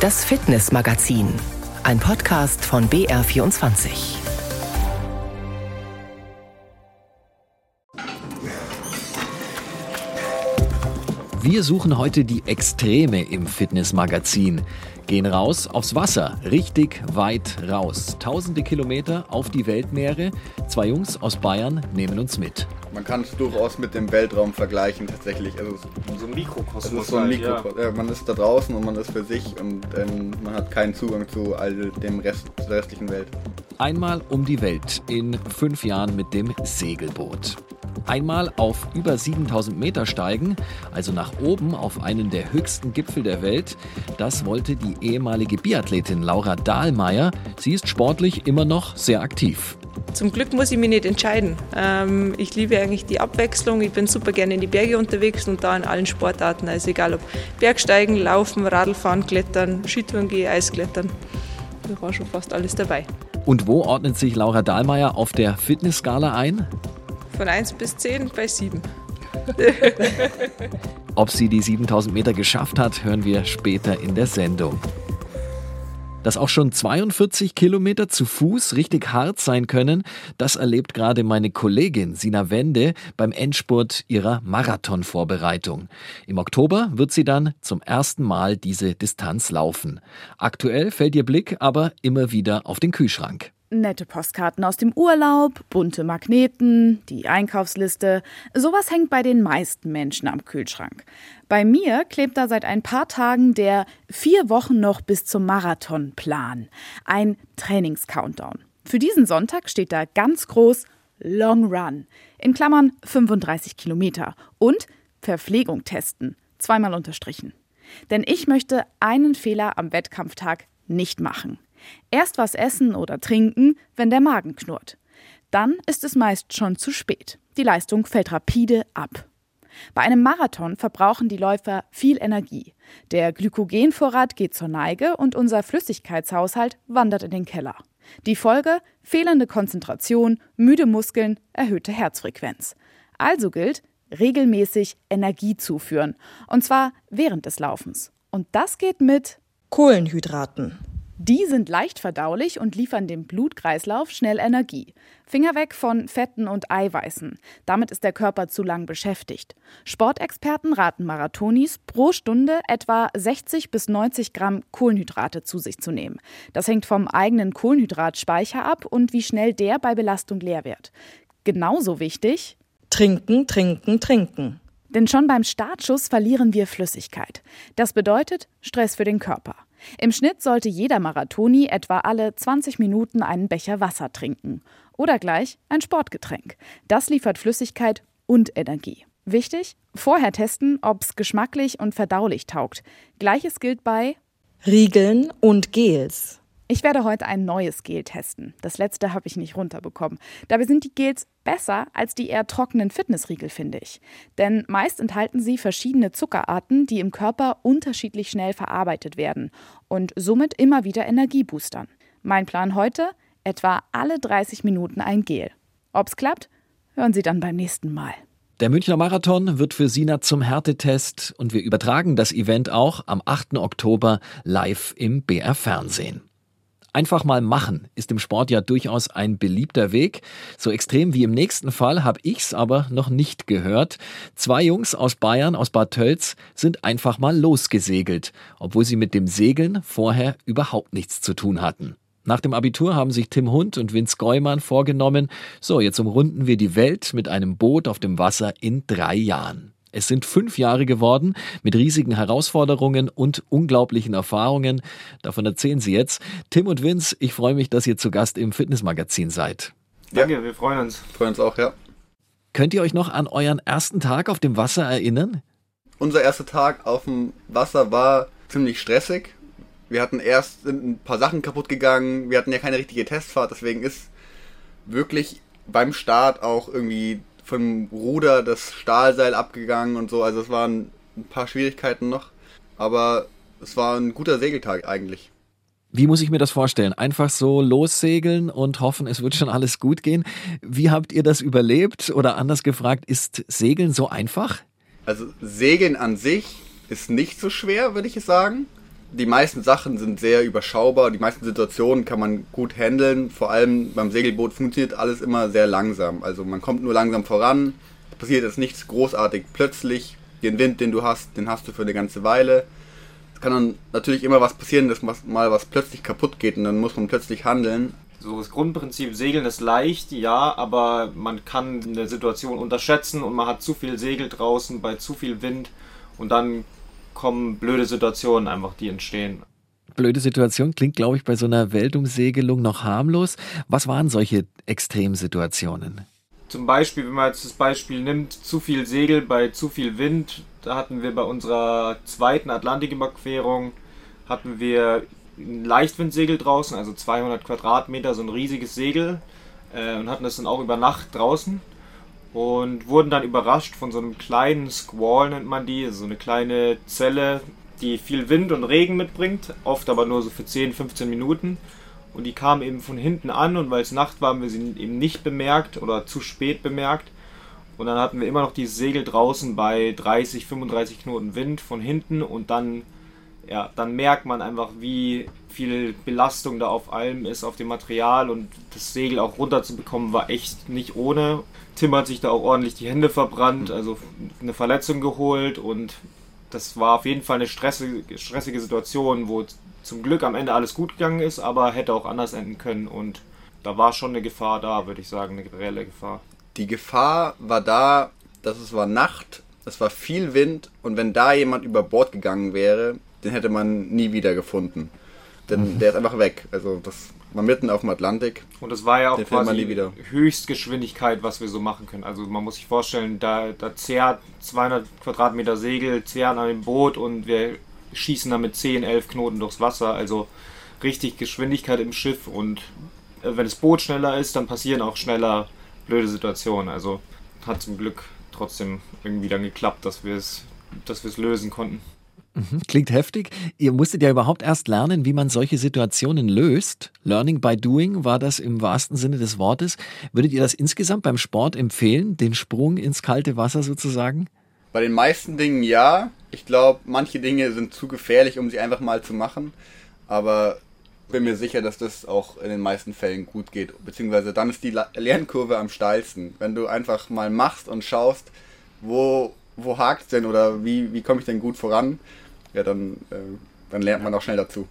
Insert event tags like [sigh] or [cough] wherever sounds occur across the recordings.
Das Fitnessmagazin, ein Podcast von BR24. Wir suchen heute die Extreme im Fitnessmagazin. Gehen raus aufs Wasser, richtig weit raus. Tausende Kilometer auf die Weltmeere. Zwei Jungs aus Bayern nehmen uns mit. Man kann es durchaus mit dem Weltraum vergleichen tatsächlich. Also so ein Mikrokosmos. So ein halt, Mikrokosmos. Ja. man ist da draußen und man ist für sich und ähm, man hat keinen Zugang zu all dem Rest der restlichen Welt. Einmal um die Welt in fünf Jahren mit dem Segelboot. Einmal auf über 7000 Meter steigen, also nach oben auf einen der höchsten Gipfel der Welt. Das wollte die ehemalige Biathletin Laura Dahlmeier. Sie ist sportlich immer noch sehr aktiv. Zum Glück muss ich mich nicht entscheiden. Ähm, ich liebe eigentlich die Abwechslung. Ich bin super gerne in die Berge unterwegs und da in allen Sportarten. Also egal ob Bergsteigen, Laufen, Radlfahren, Klettern, Skitouren gehe, Eisklettern. Da war schon fast alles dabei. Und wo ordnet sich Laura Dahlmeier auf der Fitnessskala ein? Von 1 bis 10 bei 7. Ob sie die 7000 Meter geschafft hat, hören wir später in der Sendung. Dass auch schon 42 Kilometer zu Fuß richtig hart sein können, das erlebt gerade meine Kollegin Sina Wende beim Endspurt ihrer Marathonvorbereitung. Im Oktober wird sie dann zum ersten Mal diese Distanz laufen. Aktuell fällt ihr Blick aber immer wieder auf den Kühlschrank. Nette Postkarten aus dem Urlaub, bunte Magneten, die Einkaufsliste. Sowas hängt bei den meisten Menschen am Kühlschrank. Bei mir klebt da seit ein paar Tagen der vier Wochen noch bis zum Marathonplan. Ein Trainingscountdown. Für diesen Sonntag steht da ganz groß Long Run. In Klammern 35 Kilometer. Und Verpflegung testen. Zweimal unterstrichen. Denn ich möchte einen Fehler am Wettkampftag nicht machen. Erst was essen oder trinken, wenn der Magen knurrt. Dann ist es meist schon zu spät. Die Leistung fällt rapide ab. Bei einem Marathon verbrauchen die Läufer viel Energie. Der Glykogenvorrat geht zur Neige und unser Flüssigkeitshaushalt wandert in den Keller. Die Folge? Fehlende Konzentration, müde Muskeln, erhöhte Herzfrequenz. Also gilt, regelmäßig Energie zuführen. Und zwar während des Laufens. Und das geht mit Kohlenhydraten. Die sind leicht verdaulich und liefern dem Blutkreislauf schnell Energie. Finger weg von Fetten und Eiweißen. Damit ist der Körper zu lang beschäftigt. Sportexperten raten Marathonis, pro Stunde etwa 60 bis 90 Gramm Kohlenhydrate zu sich zu nehmen. Das hängt vom eigenen Kohlenhydratspeicher ab und wie schnell der bei Belastung leer wird. Genauso wichtig: Trinken, trinken, trinken. Denn schon beim Startschuss verlieren wir Flüssigkeit. Das bedeutet Stress für den Körper. Im Schnitt sollte jeder Marathoni etwa alle 20 Minuten einen Becher Wasser trinken. Oder gleich ein Sportgetränk. Das liefert Flüssigkeit und Energie. Wichtig, vorher testen, ob es geschmacklich und verdaulich taugt. Gleiches gilt bei Riegeln und Gels. Ich werde heute ein neues Gel testen. Das letzte habe ich nicht runterbekommen. Dabei sind die Gels besser als die eher trockenen Fitnessriegel, finde ich. Denn meist enthalten sie verschiedene Zuckerarten, die im Körper unterschiedlich schnell verarbeitet werden und somit immer wieder Energie boostern. Mein Plan heute? Etwa alle 30 Minuten ein Gel. Ob's klappt, hören Sie dann beim nächsten Mal. Der Münchner Marathon wird für Sina zum Härtetest und wir übertragen das Event auch am 8. Oktober live im BR Fernsehen. Einfach mal machen ist im Sport ja durchaus ein beliebter Weg. So extrem wie im nächsten Fall habe ich's aber noch nicht gehört. Zwei Jungs aus Bayern, aus Bad Tölz, sind einfach mal losgesegelt, obwohl sie mit dem Segeln vorher überhaupt nichts zu tun hatten. Nach dem Abitur haben sich Tim Hund und Vince Geumann vorgenommen, so jetzt umrunden wir die Welt mit einem Boot auf dem Wasser in drei Jahren. Es sind fünf Jahre geworden mit riesigen Herausforderungen und unglaublichen Erfahrungen. Davon erzählen Sie jetzt. Tim und Vince, ich freue mich, dass ihr zu Gast im Fitnessmagazin seid. Danke, ja. wir freuen uns. Freuen uns auch, ja. Könnt ihr euch noch an euren ersten Tag auf dem Wasser erinnern? Unser erster Tag auf dem Wasser war ziemlich stressig. Wir hatten erst ein paar Sachen kaputt gegangen. Wir hatten ja keine richtige Testfahrt, deswegen ist wirklich beim Start auch irgendwie vom Ruder das Stahlseil abgegangen und so. Also es waren ein paar Schwierigkeiten noch. Aber es war ein guter Segeltag eigentlich. Wie muss ich mir das vorstellen? Einfach so lossegeln und hoffen, es wird schon alles gut gehen. Wie habt ihr das überlebt? Oder anders gefragt, ist Segeln so einfach? Also Segeln an sich ist nicht so schwer, würde ich sagen. Die meisten Sachen sind sehr überschaubar, die meisten Situationen kann man gut handeln. Vor allem beim Segelboot funktioniert alles immer sehr langsam. Also man kommt nur langsam voran, passiert jetzt nichts großartig plötzlich. Den Wind, den du hast, den hast du für eine ganze Weile. Es kann dann natürlich immer was passieren, dass mal was plötzlich kaputt geht und dann muss man plötzlich handeln. So das Grundprinzip Segeln ist leicht, ja, aber man kann eine Situation unterschätzen und man hat zu viel Segel draußen bei zu viel Wind und dann kommen blöde Situationen einfach, die entstehen. Blöde Situation klingt, glaube ich, bei so einer Weltumsegelung noch harmlos. Was waren solche Extremsituationen? Zum Beispiel, wenn man jetzt das Beispiel nimmt, zu viel Segel bei zu viel Wind. Da hatten wir bei unserer zweiten Atlantiküberquerung hatten wir ein Leichtwindsegel draußen, also 200 Quadratmeter, so ein riesiges Segel äh, und hatten das dann auch über Nacht draußen und wurden dann überrascht von so einem kleinen Squall, nennt man die, so eine kleine Zelle, die viel Wind und Regen mitbringt, oft aber nur so für 10, 15 Minuten. Und die kam eben von hinten an und weil es Nacht war, haben wir sie eben nicht bemerkt oder zu spät bemerkt. Und dann hatten wir immer noch dieses Segel draußen bei 30, 35 Knoten Wind von hinten und dann, ja, dann merkt man einfach, wie viel Belastung da auf allem ist, auf dem Material und das Segel auch runterzubekommen war echt nicht ohne. Tim hat sich da auch ordentlich die Hände verbrannt, also eine Verletzung geholt und das war auf jeden Fall eine stressige, stressige Situation, wo zum Glück am Ende alles gut gegangen ist, aber hätte auch anders enden können und da war schon eine Gefahr da, würde ich sagen, eine reelle Gefahr. Die Gefahr war da, dass es war Nacht, es war viel Wind und wenn da jemand über Bord gegangen wäre, den hätte man nie wieder gefunden. Denn mhm. [laughs] der ist einfach weg. Also das war mitten auf dem Atlantik. Und das war ja auch quasi Höchstgeschwindigkeit, was wir so machen können. Also man muss sich vorstellen, da, da zehrt 200 Quadratmeter Segel, zehren an dem Boot und wir schießen damit 10, 11 Knoten durchs Wasser. Also richtig Geschwindigkeit im Schiff und äh, wenn das Boot schneller ist, dann passieren auch schneller blöde Situationen. Also hat zum Glück trotzdem irgendwie dann geklappt, dass wir es dass wir es lösen konnten. Mhm, klingt heftig. Ihr musstet ja überhaupt erst lernen, wie man solche Situationen löst. Learning by doing war das im wahrsten Sinne des Wortes. Würdet ihr das insgesamt beim Sport empfehlen, den Sprung ins kalte Wasser sozusagen? Bei den meisten Dingen ja. Ich glaube, manche Dinge sind zu gefährlich, um sie einfach mal zu machen. Aber bin mir sicher, dass das auch in den meisten Fällen gut geht. Beziehungsweise dann ist die Lernkurve am steilsten. Wenn du einfach mal machst und schaust, wo, wo hakt es denn oder wie, wie komme ich denn gut voran, ja, dann, äh, dann lernt man auch schnell dazu.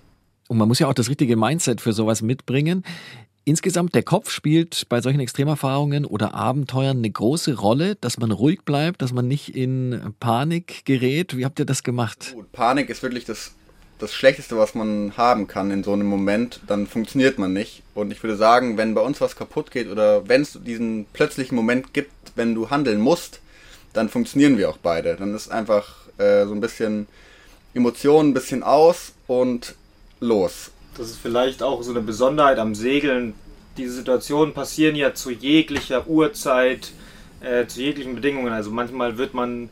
Und man muss ja auch das richtige Mindset für sowas mitbringen. Insgesamt, der Kopf spielt bei solchen Extremerfahrungen oder Abenteuern eine große Rolle, dass man ruhig bleibt, dass man nicht in Panik gerät. Wie habt ihr das gemacht? Panik ist wirklich das, das Schlechteste, was man haben kann in so einem Moment. Dann funktioniert man nicht. Und ich würde sagen, wenn bei uns was kaputt geht oder wenn es diesen plötzlichen Moment gibt, wenn du handeln musst, dann funktionieren wir auch beide. Dann ist einfach äh, so ein bisschen Emotionen ein bisschen aus und los. Das ist vielleicht auch so eine Besonderheit am Segeln. Diese Situationen passieren ja zu jeglicher Uhrzeit, äh, zu jeglichen Bedingungen. Also manchmal wird man,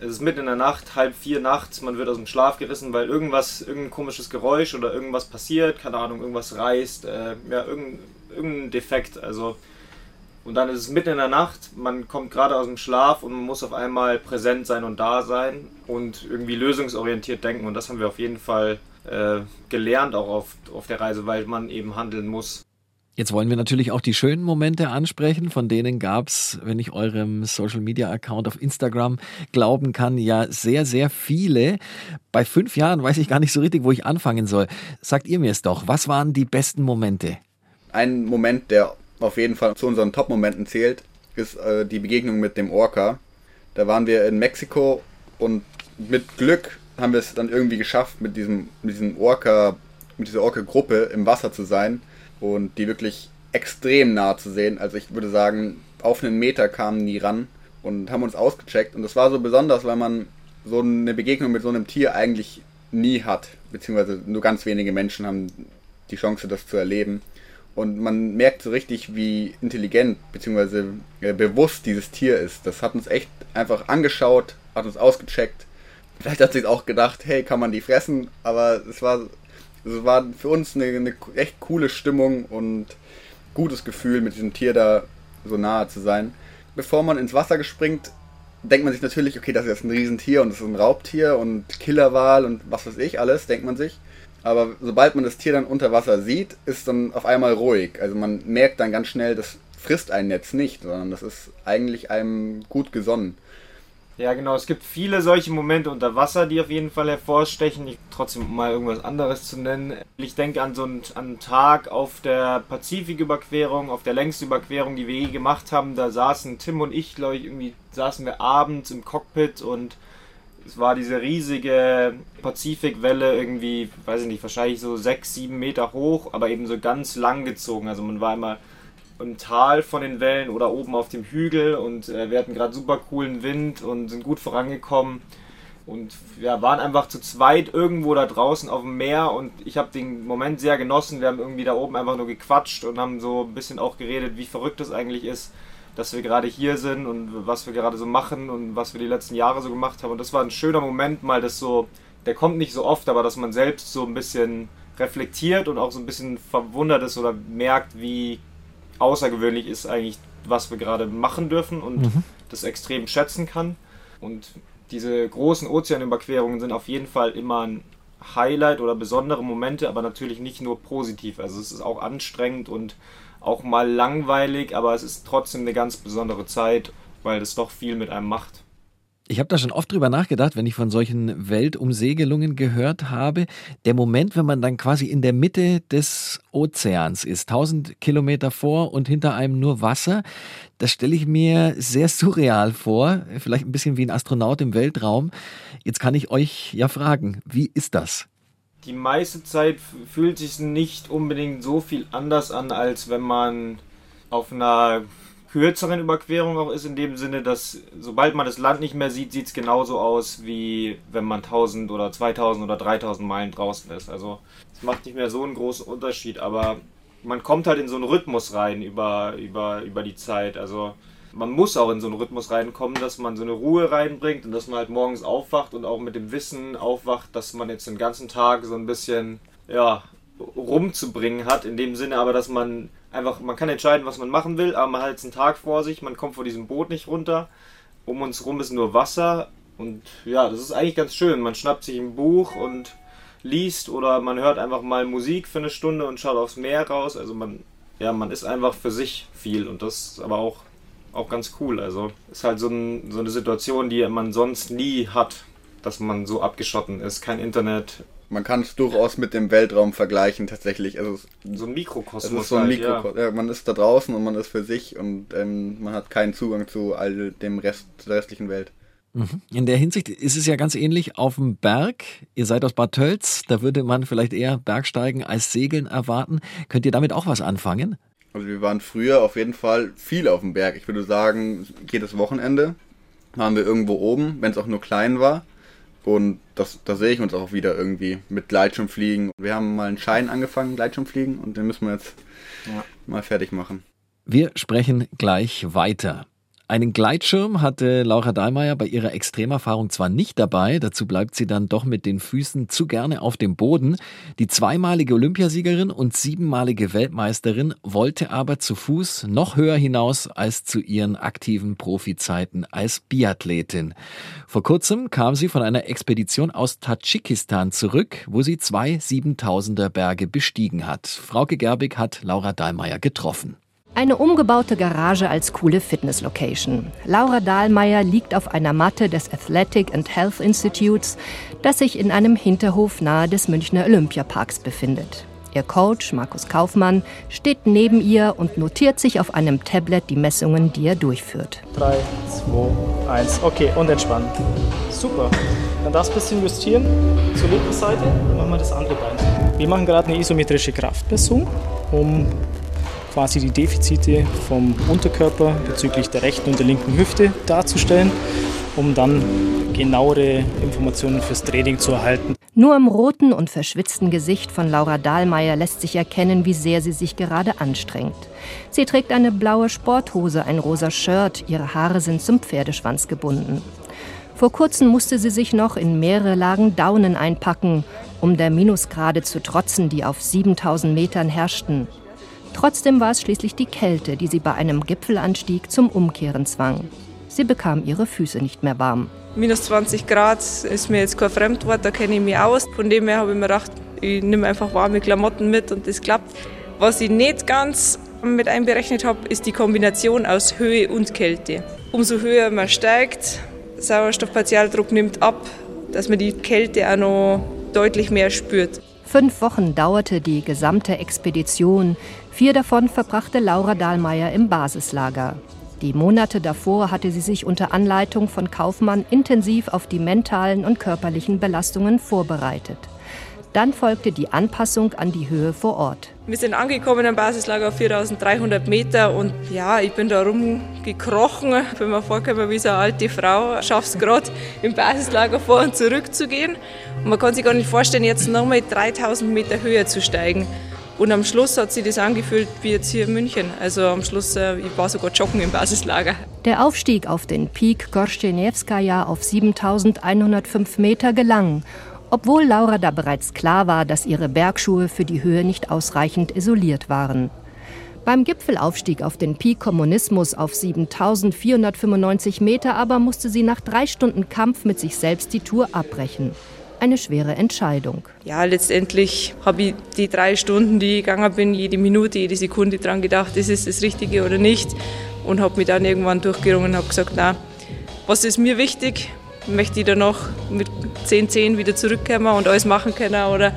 es ist mitten in der Nacht, halb vier nachts, man wird aus dem Schlaf gerissen, weil irgendwas, irgendein komisches Geräusch oder irgendwas passiert, keine Ahnung, irgendwas reißt, äh, ja, irgendein, irgendein Defekt. Also und dann ist es mitten in der Nacht, man kommt gerade aus dem Schlaf und man muss auf einmal präsent sein und da sein und irgendwie lösungsorientiert denken. Und das haben wir auf jeden Fall äh, gelernt, auch auf, auf der Reise, weil man eben handeln muss. Jetzt wollen wir natürlich auch die schönen Momente ansprechen, von denen gab es, wenn ich eurem Social Media Account auf Instagram glauben kann, ja sehr, sehr viele. Bei fünf Jahren weiß ich gar nicht so richtig, wo ich anfangen soll. Sagt ihr mir es doch, was waren die besten Momente? Ein Moment, der auf jeden Fall zu unseren Top-Momenten zählt, ist äh, die Begegnung mit dem Orca. Da waren wir in Mexiko und mit Glück haben wir es dann irgendwie geschafft, mit diesem, mit diesem Orca, mit dieser Orca-Gruppe im Wasser zu sein und die wirklich extrem nah zu sehen. Also ich würde sagen, auf einen Meter kamen die ran und haben uns ausgecheckt. Und das war so besonders, weil man so eine Begegnung mit so einem Tier eigentlich nie hat. Beziehungsweise nur ganz wenige Menschen haben die Chance, das zu erleben. Und man merkt so richtig, wie intelligent bzw. Äh, bewusst dieses Tier ist. Das hat uns echt einfach angeschaut, hat uns ausgecheckt. Vielleicht hat sich auch gedacht, hey, kann man die fressen? Aber es war, es war für uns eine, eine echt coole Stimmung und gutes Gefühl, mit diesem Tier da so nahe zu sein. Bevor man ins Wasser gespringt, denkt man sich natürlich, okay, das ist ein Riesentier und das ist ein Raubtier und Killerwal und was weiß ich alles, denkt man sich. Aber sobald man das Tier dann unter Wasser sieht, ist dann auf einmal ruhig. Also man merkt dann ganz schnell, das frisst einen jetzt nicht, sondern das ist eigentlich einem gut gesonnen. Ja, genau. Es gibt viele solche Momente unter Wasser, die auf jeden Fall hervorstechen. Ich trotzdem mal irgendwas anderes zu nennen. Ich denke an so einen, an einen Tag auf der Pazifiküberquerung, auf der längsten Überquerung, die wir je gemacht haben. Da saßen Tim und ich, glaube ich, irgendwie saßen wir abends im Cockpit und es war diese riesige Pazifikwelle, irgendwie, weiß ich nicht, wahrscheinlich so sechs, sieben Meter hoch, aber eben so ganz lang gezogen. Also man war immer im Tal von den Wellen oder oben auf dem Hügel und äh, wir hatten gerade super coolen Wind und sind gut vorangekommen und wir waren einfach zu zweit irgendwo da draußen auf dem Meer und ich habe den Moment sehr genossen. Wir haben irgendwie da oben einfach nur gequatscht und haben so ein bisschen auch geredet, wie verrückt es eigentlich ist, dass wir gerade hier sind und was wir gerade so machen und was wir die letzten Jahre so gemacht haben. Und das war ein schöner Moment, mal das so, der kommt nicht so oft, aber dass man selbst so ein bisschen reflektiert und auch so ein bisschen verwundert ist oder merkt, wie außergewöhnlich ist eigentlich, was wir gerade machen dürfen und mhm. das extrem schätzen kann. Und diese großen Ozeanüberquerungen sind auf jeden Fall immer ein Highlight oder besondere Momente, aber natürlich nicht nur positiv. Also es ist auch anstrengend und auch mal langweilig, aber es ist trotzdem eine ganz besondere Zeit, weil das doch viel mit einem macht. Ich habe da schon oft drüber nachgedacht, wenn ich von solchen Weltumsegelungen gehört habe. Der Moment, wenn man dann quasi in der Mitte des Ozeans ist, 1000 Kilometer vor und hinter einem nur Wasser, das stelle ich mir sehr surreal vor. Vielleicht ein bisschen wie ein Astronaut im Weltraum. Jetzt kann ich euch ja fragen, wie ist das? Die meiste Zeit fühlt sich nicht unbedingt so viel anders an, als wenn man auf einer kürzeren Überquerung auch ist, in dem Sinne, dass sobald man das Land nicht mehr sieht, sieht es genauso aus, wie wenn man 1000 oder 2000 oder 3000 Meilen draußen ist. Also es macht nicht mehr so einen großen Unterschied, aber man kommt halt in so einen Rhythmus rein über, über, über die Zeit. Also man muss auch in so einen Rhythmus reinkommen, dass man so eine Ruhe reinbringt und dass man halt morgens aufwacht und auch mit dem Wissen aufwacht, dass man jetzt den ganzen Tag so ein bisschen, ja, rumzubringen hat, in dem Sinne aber, dass man einfach, man kann entscheiden, was man machen will, aber man hat jetzt einen Tag vor sich, man kommt vor diesem Boot nicht runter, um uns rum ist nur Wasser und ja, das ist eigentlich ganz schön. Man schnappt sich ein Buch und liest oder man hört einfach mal Musik für eine Stunde und schaut aufs Meer raus. Also man, ja, man ist einfach für sich viel und das ist aber auch, auch ganz cool. Also ist halt so, ein, so eine Situation, die man sonst nie hat, dass man so abgeschotten ist. Kein Internet, man kann es durchaus mit dem Weltraum vergleichen tatsächlich. Also so ein Mikrokosmos. Es ist so ein halt, Mikrokosmos. Ja. ja. man ist da draußen und man ist für sich und ähm, man hat keinen Zugang zu all dem Rest der restlichen Welt. Mhm. In der Hinsicht ist es ja ganz ähnlich auf dem Berg. Ihr seid aus Bad Tölz, da würde man vielleicht eher Bergsteigen als Segeln erwarten. Könnt ihr damit auch was anfangen? Also wir waren früher auf jeden Fall viel auf dem Berg. Ich würde sagen, jedes Wochenende waren wir irgendwo oben, wenn es auch nur klein war. Und das, da sehe ich uns auch wieder irgendwie mit Gleitschirmfliegen. Wir haben mal einen Schein angefangen, Gleitschirmfliegen, und den müssen wir jetzt ja. mal fertig machen. Wir sprechen gleich weiter. Einen Gleitschirm hatte Laura Dahlmeier bei ihrer Extremerfahrung zwar nicht dabei, dazu bleibt sie dann doch mit den Füßen zu gerne auf dem Boden. Die zweimalige Olympiasiegerin und siebenmalige Weltmeisterin wollte aber zu Fuß noch höher hinaus als zu ihren aktiven Profizeiten als Biathletin. Vor kurzem kam sie von einer Expedition aus Tadschikistan zurück, wo sie zwei Siebentausender Berge bestiegen hat. Frauke Gerbig hat Laura Dahlmeier getroffen. Eine umgebaute Garage als coole Fitness-Location. Laura Dahlmeier liegt auf einer Matte des Athletic and Health Institutes, das sich in einem Hinterhof nahe des Münchner Olympiaparks befindet. Ihr Coach, Markus Kaufmann, steht neben ihr und notiert sich auf einem Tablet die Messungen, die er durchführt. 3, 2, 1. Okay, und entspannen. Super. Dann ein bisschen justieren. Zur linken Seite machen wir das andere Bein. Wir machen gerade eine isometrische Kraftmessung, um quasi die Defizite vom Unterkörper bezüglich der rechten und der linken Hüfte darzustellen, um dann genauere Informationen fürs Training zu erhalten. Nur im roten und verschwitzten Gesicht von Laura Dahlmeier lässt sich erkennen, wie sehr sie sich gerade anstrengt. Sie trägt eine blaue Sporthose, ein rosa Shirt, ihre Haare sind zum Pferdeschwanz gebunden. Vor kurzem musste sie sich noch in mehrere Lagen Daunen einpacken, um der Minusgrade zu trotzen, die auf 7000 Metern herrschten. Trotzdem war es schließlich die Kälte, die sie bei einem Gipfelanstieg zum Umkehren zwang. Sie bekam ihre Füße nicht mehr warm. Minus 20 Grad ist mir jetzt kein Fremdwort, da kenne ich mich aus. Von dem her habe ich mir gedacht, ich nehme einfach warme Klamotten mit und das klappt. Was ich nicht ganz mit einberechnet habe, ist die Kombination aus Höhe und Kälte. Umso höher man steigt, Sauerstoffpartialdruck nimmt ab, dass man die Kälte auch noch deutlich mehr spürt. Fünf Wochen dauerte die gesamte Expedition. Vier davon verbrachte Laura Dahlmeier im Basislager. Die Monate davor hatte sie sich unter Anleitung von Kaufmann intensiv auf die mentalen und körperlichen Belastungen vorbereitet. Dann folgte die Anpassung an die Höhe vor Ort. Wir sind angekommen am Basislager auf 4300 Meter und ja, ich bin da rumgekrochen. Ich bin mir vorgekommen wie so eine alte Frau. Schaff's gerade im Basislager vor und zurück zu gehen. Und man kann sich gar nicht vorstellen, jetzt nochmal 3000 Meter höher zu steigen. Und am Schluss hat sich das angefühlt wie jetzt hier in München. Also am Schluss, äh, ich war sogar joggen im Basislager. Der Aufstieg auf den Peak Gorstenewskaja auf 7105 Meter gelang obwohl Laura da bereits klar war, dass ihre Bergschuhe für die Höhe nicht ausreichend isoliert waren. Beim Gipfelaufstieg auf den Peak Kommunismus auf 7495 Meter aber musste sie nach drei Stunden Kampf mit sich selbst die Tour abbrechen. Eine schwere Entscheidung. Ja, letztendlich habe ich die drei Stunden, die ich gegangen bin, jede Minute, jede Sekunde dran gedacht, ist es das Richtige oder nicht. Und habe mich dann irgendwann durchgerungen und habe gesagt, na, was ist mir wichtig? Möchte ich da noch mit 10, 10 wieder zurückkommen und alles machen können oder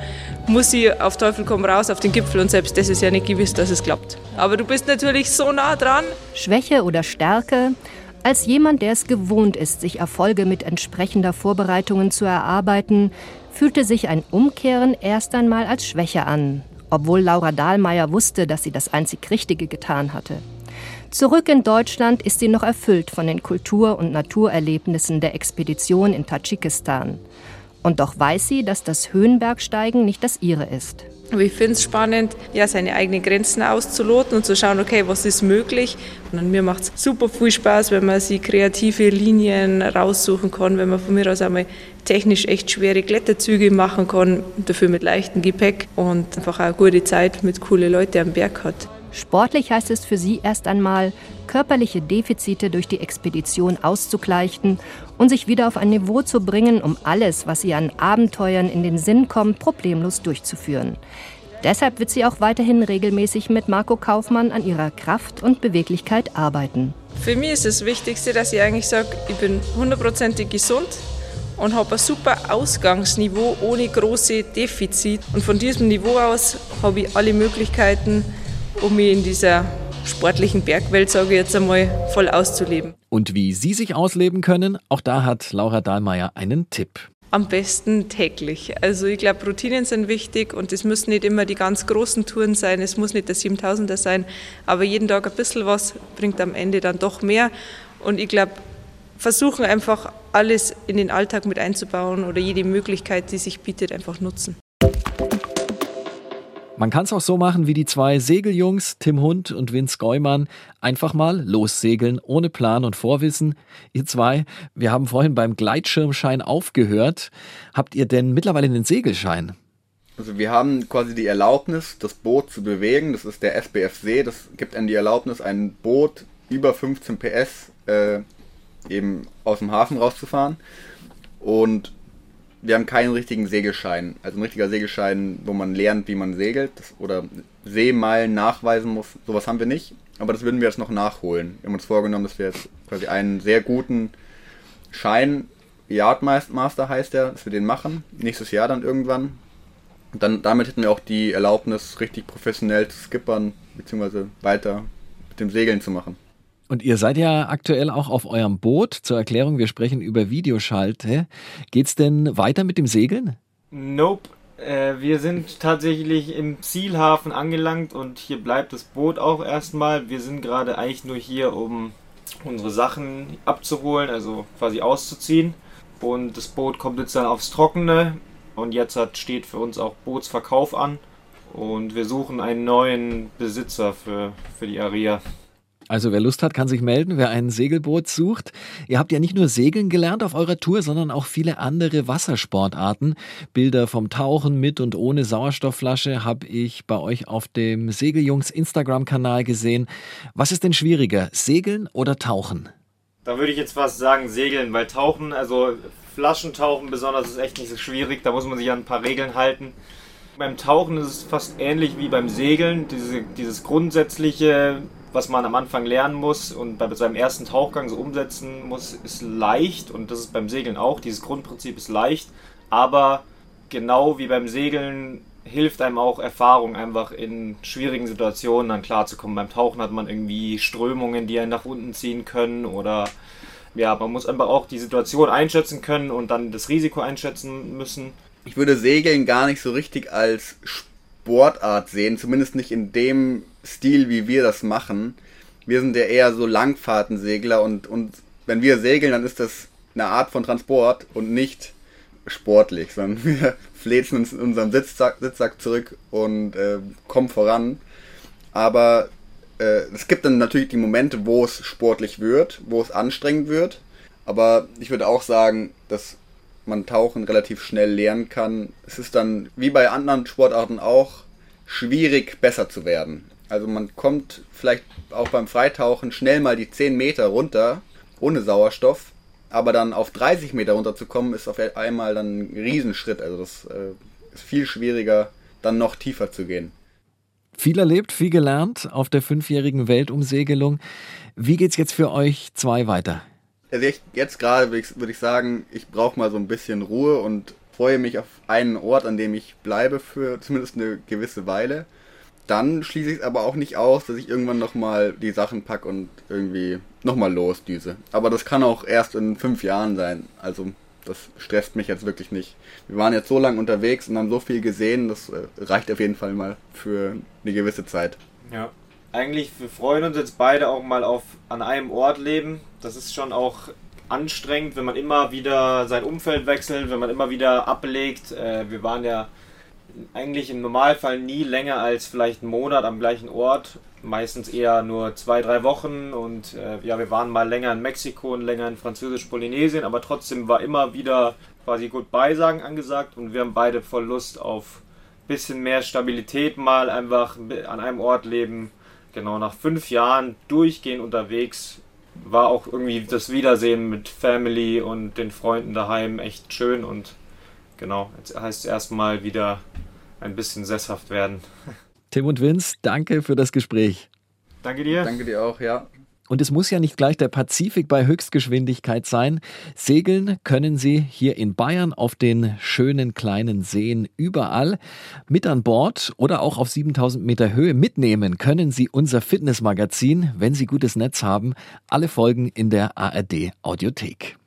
muss ich auf Teufel komm raus auf den Gipfel und selbst das ist ja nicht gewiss, dass es klappt. Aber du bist natürlich so nah dran. Schwäche oder Stärke? Als jemand, der es gewohnt ist, sich Erfolge mit entsprechender Vorbereitungen zu erarbeiten, fühlte sich ein Umkehren erst einmal als Schwäche an, obwohl Laura Dahlmeier wusste, dass sie das einzig Richtige getan hatte. Zurück in Deutschland ist sie noch erfüllt von den Kultur- und Naturerlebnissen der Expedition in Tadschikistan. Und doch weiß sie, dass das Höhenbergsteigen nicht das ihre ist. Ich finde es spannend, ja, seine eigenen Grenzen auszuloten und zu schauen, okay, was ist möglich. Und mir macht es super viel Spaß, wenn man sich kreative Linien raussuchen kann, wenn man von mir aus einmal technisch echt schwere Kletterzüge machen kann, dafür mit leichtem Gepäck und einfach auch eine gute Zeit mit coolen Leuten am Berg hat. Sportlich heißt es für sie erst einmal, körperliche Defizite durch die Expedition auszugleichen und sich wieder auf ein Niveau zu bringen, um alles, was ihr an Abenteuern in den Sinn kommt, problemlos durchzuführen. Deshalb wird sie auch weiterhin regelmäßig mit Marco Kaufmann an ihrer Kraft und Beweglichkeit arbeiten. Für mich ist das Wichtigste, dass ich eigentlich sage, ich bin hundertprozentig gesund und habe ein super Ausgangsniveau ohne große Defizite. Und von diesem Niveau aus habe ich alle Möglichkeiten, um mich in dieser sportlichen Bergwelt, sage ich jetzt einmal, voll auszuleben. Und wie Sie sich ausleben können, auch da hat Laura Dahlmeier einen Tipp. Am besten täglich. Also ich glaube, Routinen sind wichtig und es müssen nicht immer die ganz großen Touren sein, es muss nicht der 7000er sein, aber jeden Tag ein bisschen was bringt am Ende dann doch mehr. Und ich glaube, versuchen einfach alles in den Alltag mit einzubauen oder jede Möglichkeit, die sich bietet, einfach nutzen. Man kann es auch so machen wie die zwei Segeljungs, Tim Hund und Vince Geumann, einfach mal lossegeln, ohne Plan und Vorwissen. Ihr zwei, wir haben vorhin beim Gleitschirmschein aufgehört. Habt ihr denn mittlerweile einen Segelschein? Also wir haben quasi die Erlaubnis, das Boot zu bewegen. Das ist der SBFC. Das gibt einem die Erlaubnis, ein Boot über 15 PS äh, eben aus dem Hafen rauszufahren. Und wir haben keinen richtigen Segelschein. Also ein richtiger Segelschein, wo man lernt, wie man segelt oder Seemeilen nachweisen muss. Sowas haben wir nicht. Aber das würden wir jetzt noch nachholen. Wir haben uns vorgenommen, dass wir jetzt quasi einen sehr guten Schein, Yardmaster heißt der, dass wir den machen. Nächstes Jahr dann irgendwann. Und dann, damit hätten wir auch die Erlaubnis, richtig professionell zu skippern, beziehungsweise weiter mit dem Segeln zu machen. Und ihr seid ja aktuell auch auf eurem Boot. Zur Erklärung, wir sprechen über Videoschalte. Geht's denn weiter mit dem Segeln? Nope. Äh, wir sind tatsächlich im Zielhafen angelangt und hier bleibt das Boot auch erstmal. Wir sind gerade eigentlich nur hier, um unsere Sachen abzuholen, also quasi auszuziehen. Und das Boot kommt jetzt dann aufs Trockene. Und jetzt hat, steht für uns auch Bootsverkauf an. Und wir suchen einen neuen Besitzer für, für die Aria. Also wer Lust hat, kann sich melden, wer ein Segelboot sucht. Ihr habt ja nicht nur Segeln gelernt auf eurer Tour, sondern auch viele andere Wassersportarten. Bilder vom Tauchen mit und ohne Sauerstoffflasche habe ich bei euch auf dem Segeljungs Instagram-Kanal gesehen. Was ist denn schwieriger, Segeln oder Tauchen? Da würde ich jetzt fast sagen Segeln, weil Tauchen, also Flaschentauchen besonders, ist echt nicht so schwierig. Da muss man sich an ein paar Regeln halten. Beim Tauchen ist es fast ähnlich wie beim Segeln. Diese, dieses grundsätzliche, was man am Anfang lernen muss und bei seinem ersten Tauchgang so umsetzen muss, ist leicht. Und das ist beim Segeln auch. Dieses Grundprinzip ist leicht. Aber genau wie beim Segeln hilft einem auch Erfahrung, einfach in schwierigen Situationen dann klarzukommen. Beim Tauchen hat man irgendwie Strömungen, die einen nach unten ziehen können oder ja, man muss einfach auch die Situation einschätzen können und dann das Risiko einschätzen müssen. Ich würde Segeln gar nicht so richtig als Sportart sehen, zumindest nicht in dem Stil, wie wir das machen. Wir sind ja eher so Langfahrtensegler und, und wenn wir segeln, dann ist das eine Art von Transport und nicht sportlich, sondern [laughs] wir fläzen uns in unserem Sitzsack, Sitzsack zurück und äh, kommen voran. Aber äh, es gibt dann natürlich die Momente, wo es sportlich wird, wo es anstrengend wird. Aber ich würde auch sagen, dass man Tauchen relativ schnell lernen kann. Es ist dann, wie bei anderen Sportarten auch, schwierig besser zu werden. Also man kommt vielleicht auch beim Freitauchen schnell mal die 10 Meter runter, ohne Sauerstoff aber dann auf 30 Meter runterzukommen, ist auf einmal dann ein Riesenschritt. Also das äh, ist viel schwieriger, dann noch tiefer zu gehen. Viel erlebt, viel gelernt auf der fünfjährigen Weltumsegelung. Wie geht's jetzt für euch zwei weiter? Also jetzt gerade würde ich, würd ich sagen, ich brauche mal so ein bisschen Ruhe und freue mich auf einen Ort, an dem ich bleibe für zumindest eine gewisse Weile dann schließe ich es aber auch nicht aus, dass ich irgendwann nochmal die Sachen packe und irgendwie nochmal losdüse. Aber das kann auch erst in fünf Jahren sein. Also das stresst mich jetzt wirklich nicht. Wir waren jetzt so lange unterwegs und haben so viel gesehen, das äh, reicht auf jeden Fall mal für eine gewisse Zeit. Ja. Eigentlich, wir freuen uns jetzt beide auch mal auf an einem Ort leben. Das ist schon auch anstrengend, wenn man immer wieder sein Umfeld wechselt, wenn man immer wieder ablegt. Äh, wir waren ja eigentlich im Normalfall nie länger als vielleicht einen Monat am gleichen Ort. Meistens eher nur zwei, drei Wochen. Und äh, ja, wir waren mal länger in Mexiko und länger in Französisch-Polynesien, aber trotzdem war immer wieder quasi Goodbye sagen angesagt und wir haben beide voll Lust auf bisschen mehr Stabilität, mal einfach an einem Ort leben. Genau, nach fünf Jahren durchgehend unterwegs war auch irgendwie das Wiedersehen mit Family und den Freunden daheim echt schön und genau, jetzt heißt es erstmal wieder ein bisschen sesshaft werden. Tim und Vince, danke für das Gespräch. Danke dir. Danke dir auch, ja. Und es muss ja nicht gleich der Pazifik bei Höchstgeschwindigkeit sein. Segeln können Sie hier in Bayern auf den schönen kleinen Seen überall. Mit an Bord oder auch auf 7000 Meter Höhe mitnehmen können Sie unser Fitnessmagazin, wenn Sie gutes Netz haben. Alle Folgen in der ARD Audiothek.